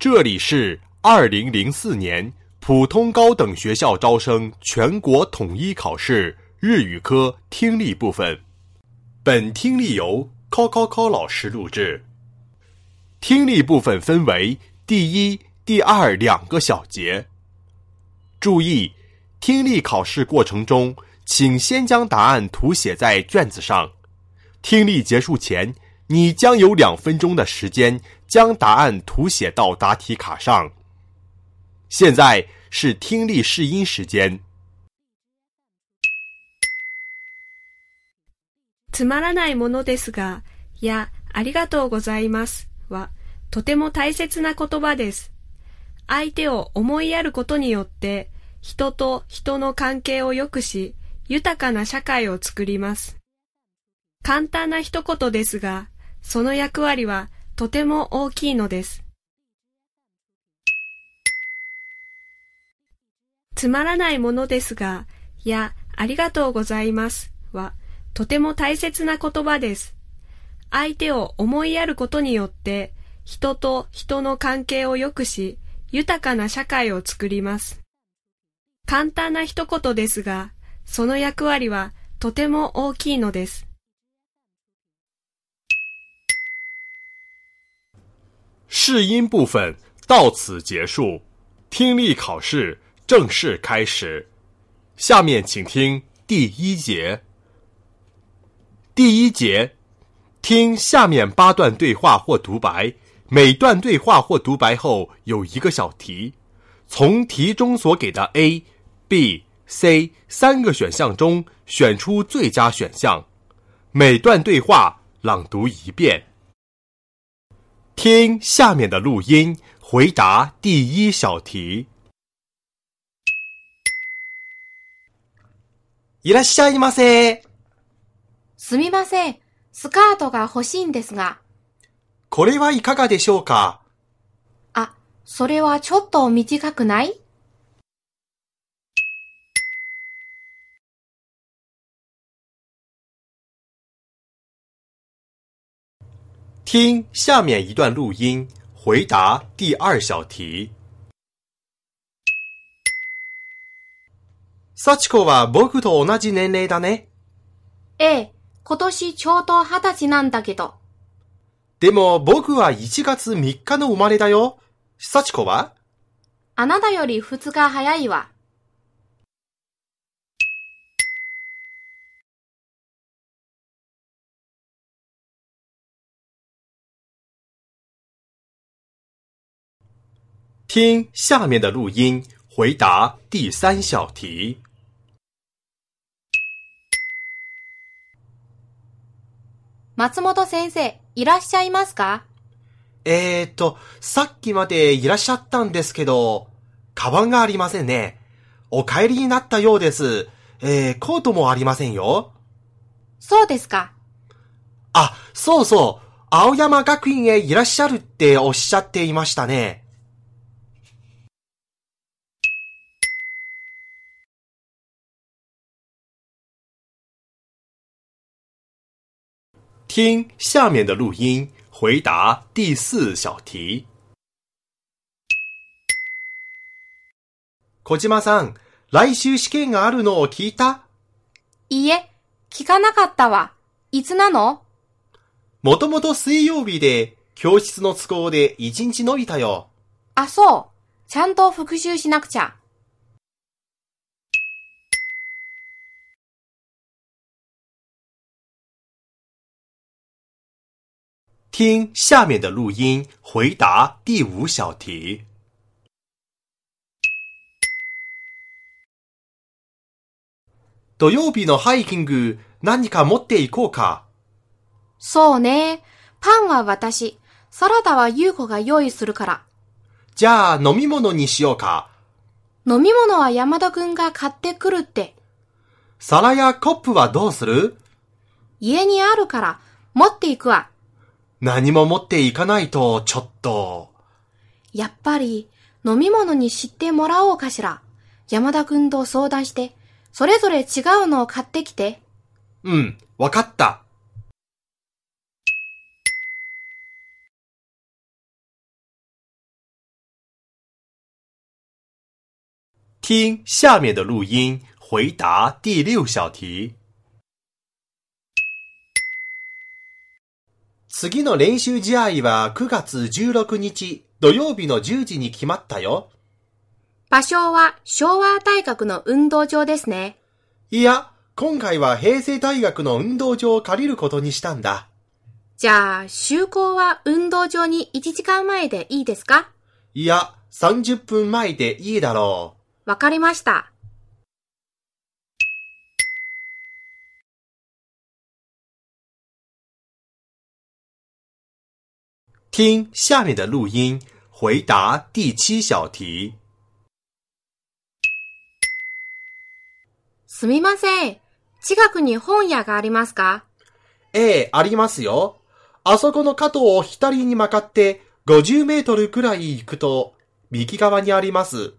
这里是二零零四年普通高等学校招生全国统一考试日语科听力部分。本听力由 Coco 老师录制。听力部分分为第一、第二两个小节。注意，听力考试过程中，请先将答案涂写在卷子上。听力结束前，你将有两分钟的时间将答案涂写到答题卡上。现在是听力试音时间。つまらないものですが、や、ありがとうございますは、とても大切な言葉です。相手を思いやることによって、人と人の関係を良くし、豊かな社会を作ります。簡単な一言ですが、その役割はとても大きいのです。つまらないものですが、いや、ありがとうございますは、とても大切な言葉です。相手を思いやることによって、人と人の関係を良くし、豊かな社会を作ります。簡単な一言ですが、その役割はとても大きいのです。试音部分到此结束，听力考试正式开始。下面请听第一节。第一节，听下面八段对话或独白，每段对话或独白后有一个小题，从题中所给的 A、B、C 三个选项中选出最佳选项。每段对话朗读一遍。听下面的录音，回答第一小题。いらっしゃいませ。すみません。スカートが欲しいんですが。これはいかがでしょうか？あ、それはちょっと短くない？听下面一段录音，回答第二小题。幸子は僕と同じ年齢だね。ええ、今年ちょうど二十歳なんだけど。でも僕は1月3日の生まれだよ。幸子は？あなたより二日早いわ。听下面的录音，回答第三小题。松本先生、いらっしゃいますか？えーと、さっきまでいらっしゃったんですけど、カバンがありませんね。お帰りになったようです。えー、コートもありませんよ。そうですか。あ、そうそう。青山学院へいらっしゃるっておっしゃっていましたね。听下面的录音，回答第四小题。小島さん、来週試験があるのを聞いた？いいえ、聞かなかったわ。いつなの？もともと水曜日で、教室の都合で一日伸びたよ。あ、そう。ちゃんと復習しなくちゃ。听下面的录音，回答第五小题。土曜日のハイキング、何か持っていこうか？そうね。パンは私、サラダは優子が用意するから。じゃあ飲み物にしようか。飲み物は山田くんが買ってくるって。皿やコップはどうする？家にあるから、持っていくわ。何も持っていかないと、ちょっと。やっぱり、飲み物に知ってもらおうかしら。山田くんと相談して、それぞれ違うのを買ってきて。うん、わかった。听下面的录音，回答第六小题。次の練習試合は9月16日土曜日の10時に決まったよ。場所は昭和大学の運動場ですね。いや、今回は平成大学の運動場を借りることにしたんだ。じゃあ、就航は運動場に1時間前でいいですか？いや、30分前でいいだろわかりました。听下面的录音，回答第七小题。すみません。近くに本屋がありますか？う。ええ、ありますよ。あそこの加藤を左に曲がって50メートルくらい行くと右側にあります。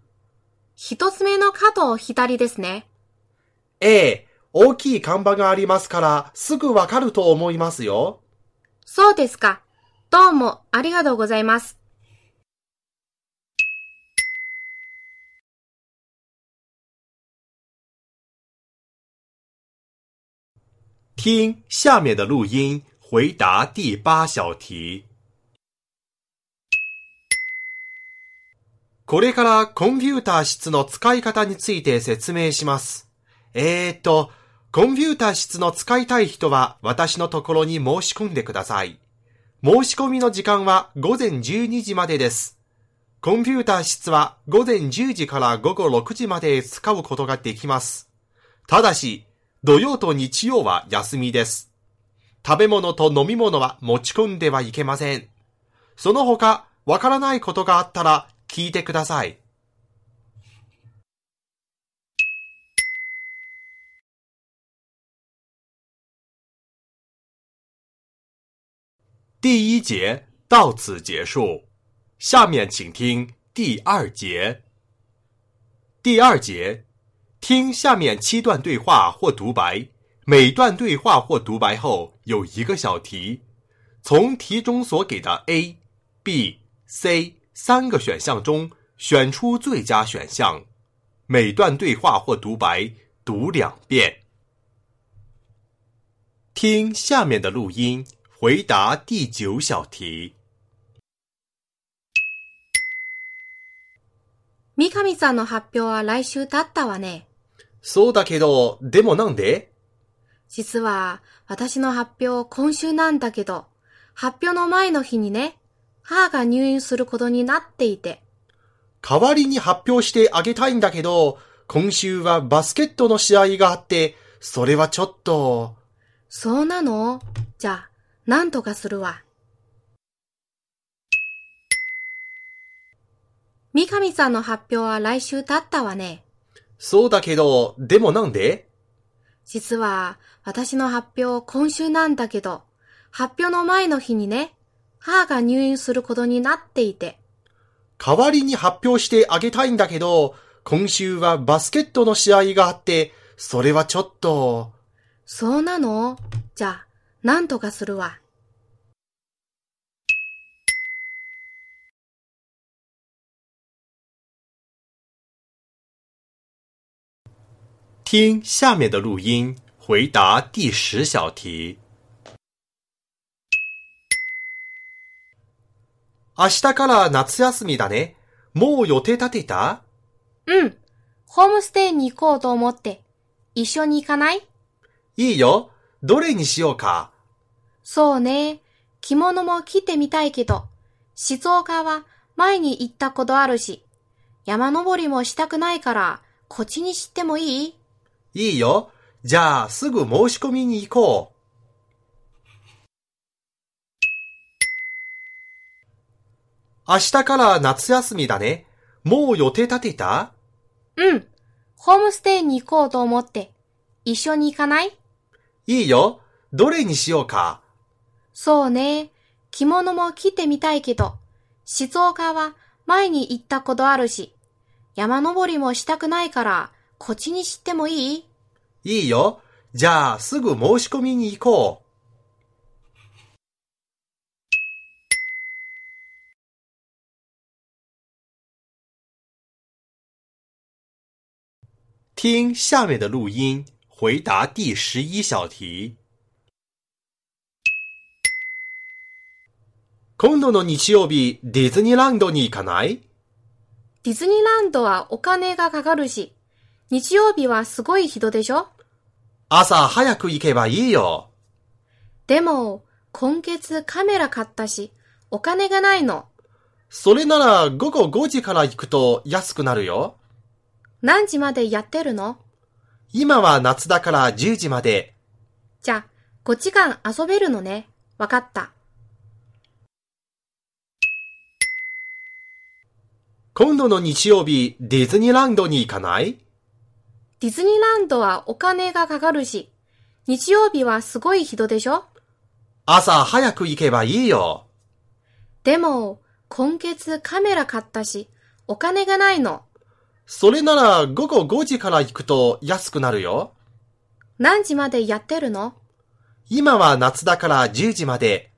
一つ目の角左ですね。ええ、大きい看板がありますからすぐわかると思いますよ。そうですか。どうもありがとうございます。听下面的录音，回答第八小题。これからコンピューター室の使い方について説明します。えーと、コンピューター室の使いたい人は私のところに申し込んでください。申し込みの時間は午前12時までです。コンピューター室は午前10時から午後6時まで使うことができます。ただし、土曜と日曜は休みです。食べ物と飲み物は持ち込んではいけません。その他、わからないことがあったら聞いてください。第一节到此结束，下面请听第二节。第二节，听下面七段对话或独白，每段对话或独白后有一个小题，从题中所给的 A、B、C 三个选项中选出最佳选项。每段对话或独白读两遍。听下面的录音，回答第九小题。三上さんの発表は来週経ったわね。そうだけど、でもなんで？実は、私の発表今週なんだけど、発表の前の日にね、母が入院することになっていて。代わりに発表してあげたいんだけど、今週はバスケットの試合があって、それはちょっと。そうなの？じゃあ、なんとかするわ。三上さんの発表は来週経ったわね。そうだけど、でもなんで？実は、私の発表今週なんだけど、発表の前の日にね、母が入院することになっていて。代わりに発表してあげたいんだけど、今週はバスケットの試合があって、それはちょっと。そうなの？じゃあ、なんとかするわ。听下面的录音，回答第十小题。明日から夏休みだね。もう予定立てた？うん。ホームステイに行こうと思って。一緒に行かない？いいよ。どれにしようか？そうね。着物も着てみたいけど、静岡は前に行ったことあるし、山登りもしたくないから、こっちにしてもいい？いいよ。じゃあ、すぐ申し込みに行こう。明日から夏休みだね。もう予定立てた？うん。ホームステイに行こうと思って。一緒に行かない？いいよ。どれにしようか。そうね。着物も着てみたいけど、静岡は前に行ったことあるし、山登りもしたくないから、こっちにしてもいい？いいよ。じゃあ、すぐ申し込みに行こう。听下面的录音，回答第十一小题。今度の日曜日、ディズニーランドに行かない？ディズニーランドはお金がかかるし、日曜日はすごい人でしょ？朝早く行けばいいよ。でも、今月カメラ買ったし、お金がないの。それなら午後5時から行くと安くなるよ。何時までやってるの？今は夏だから10時まで。じゃあ、5時間遊べるのね。わかった。今度の日曜日、ディズニーランドに行かない？ディズニーランドはお金がかかるし、日曜日はすごい人でしょ？朝早く行けばいいよ。でも、今月カメラ買ったし、お金がないの。それなら午後5時から行くと安くなるよ。何時までやってるの？今は夏だから10時まで。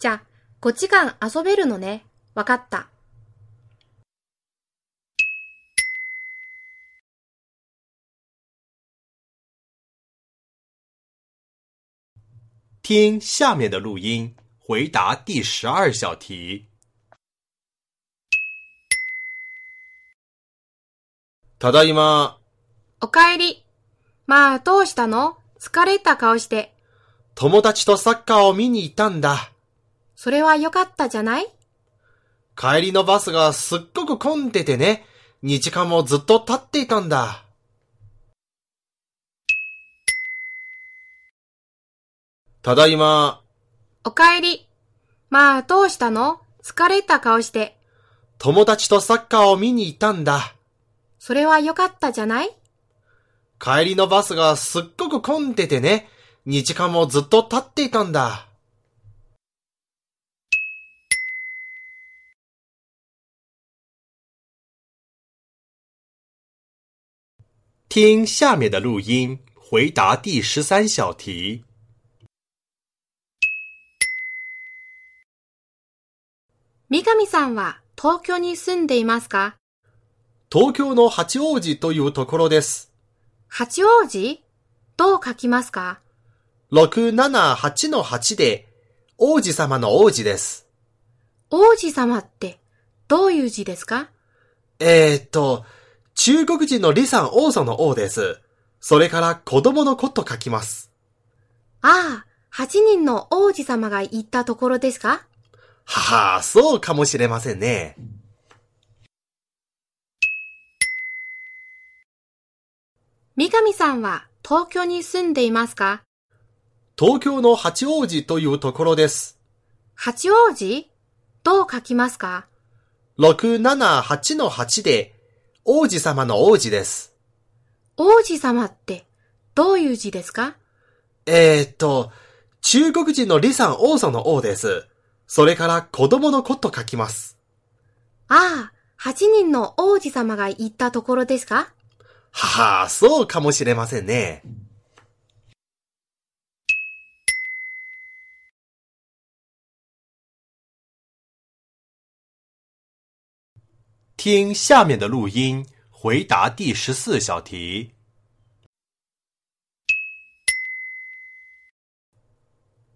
じゃあ、5時間遊べるのね。わかった。听下面的录音，回答第十二小题。ただいま、おかえり。まあ、どうしたの？疲れた顔して。友達とサッカーを見に行ったんだ。それはよかったじゃない？帰りのバスがすっごく混んでてね、2時間もずっと立っていたんだ。ただいま、おかえり。まあ、どうしたの？疲れた顔して。友達とサッカーを見に行ったんだ。それはよかったじゃない？帰りのバスがすっごく混んでてね、2時間もずっと立っていたんだ。听下面的录音，回答第十三小题。三上さんは東京に住んでいますか？東京の八王子というところです。八王子？どう書きますか？678の8で、王子様の王子です。王子様ってどういう字ですか？えー、っと、中国人の李さん王祖の王です。それから子供の子と書きます。ああ、八人の王子様が行ったところですか？はは、そうかもしれませんね。三上さんは東京に住んでいますか？東京の八王子というところです。八王子？どう書きますか？678の8で、王子様の王子です。王子様ってどういう字ですか？えー、っと、中国人の李さん王祖の王です。それから子供の子と書きます。ああ、八人の王子様が行ったところですか？はは、そうかもしれませんね。听下面的录音，回答第十四小题。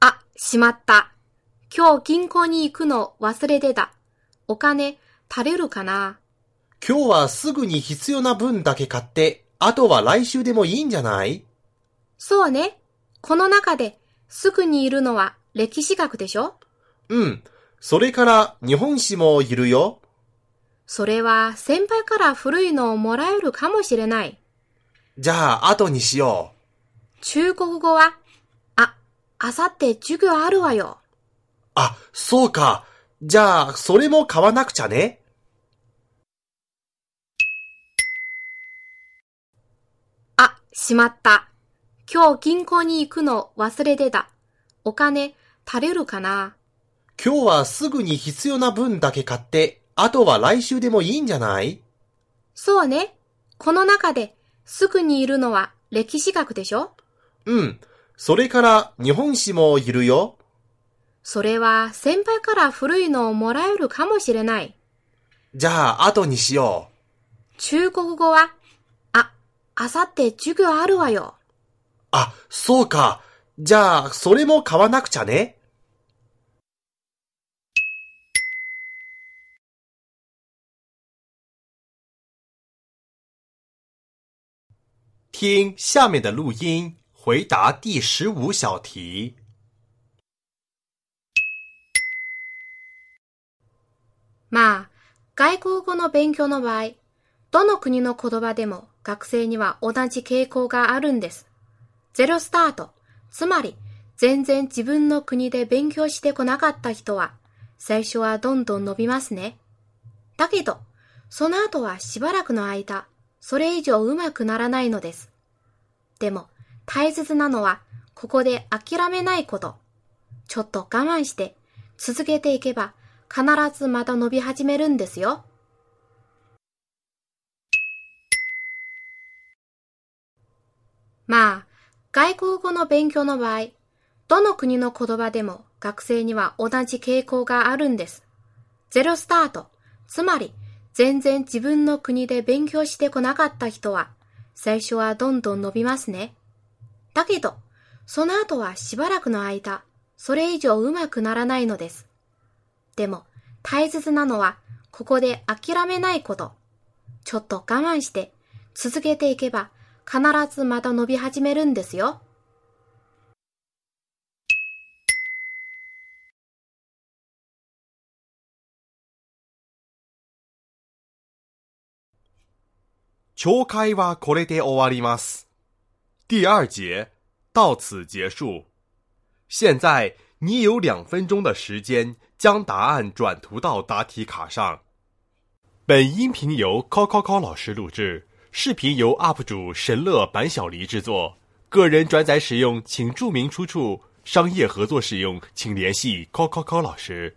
あ、しまった。今日銀行に行くの忘れてた。お金足りるかな？今日はすぐに必要な分だけ買って、あとは来週でもいいんじゃない？そうね。この中ですぐにいるのは歴史学でしょ？うん。それから日本史もいるよ。それは先輩から古いのをもらえるかもしれない。じゃあ、後にしよう。中国語は、あ、あさって授業あるわよ。あ、そうか。じゃあ、それも買わなくちゃね。あ、しまった。今日銀行に行くの忘れてた。お金足りるかな？今日はすぐに必要な分だけ買って、あとは来週でもいいんじゃない？そうね。この中ですぐにいるのは歴史学でしょ？うん。それから日本史もいるよ。それは先輩から古いのをもらえるかもしれない。じゃあ、後にしよ中国語は、あ、あさって授業あるわよ。あ、そうか。じゃあ、それも買わなくちゃね。听下面的录音，回答第十五小题。まあ、外国語の勉強の場合、どの国の言葉でも学生には同じ傾向があるんです。ゼロスタート、つまり全然自分の国で勉強してこなかった人は、最初はどんどん伸びますね。だけど、その後はしばらくの間、それ以上うまくならないのです。でも、大切なのは、ここで諦めないこと。ちょっと我慢して、続けていけば、必ずまた伸び始めるんですよ。まあ、外国語の勉強の場合、どの国の言葉でも学生には同じ傾向があるんです。ゼロスタート、つまり全然自分の国で勉強してこなかった人は、最初はどんどん伸びますね。だけど、その後はしばらくの間、それ以上うまくならないのです。でも、大切なのは、ここで諦めないこと。ちょっと我慢して、続けていけば、必ずまた伸び始めるんですよ。懲戒はこれで終わります。第二节到此结束。现在你有两分钟的时间将答案转图到答题卡上。本音频由 Coco 老师录制，视频由 UP 主神乐板小黎制作。个人转载使用请注明出处，商业合作使用请联系 Coco 老师。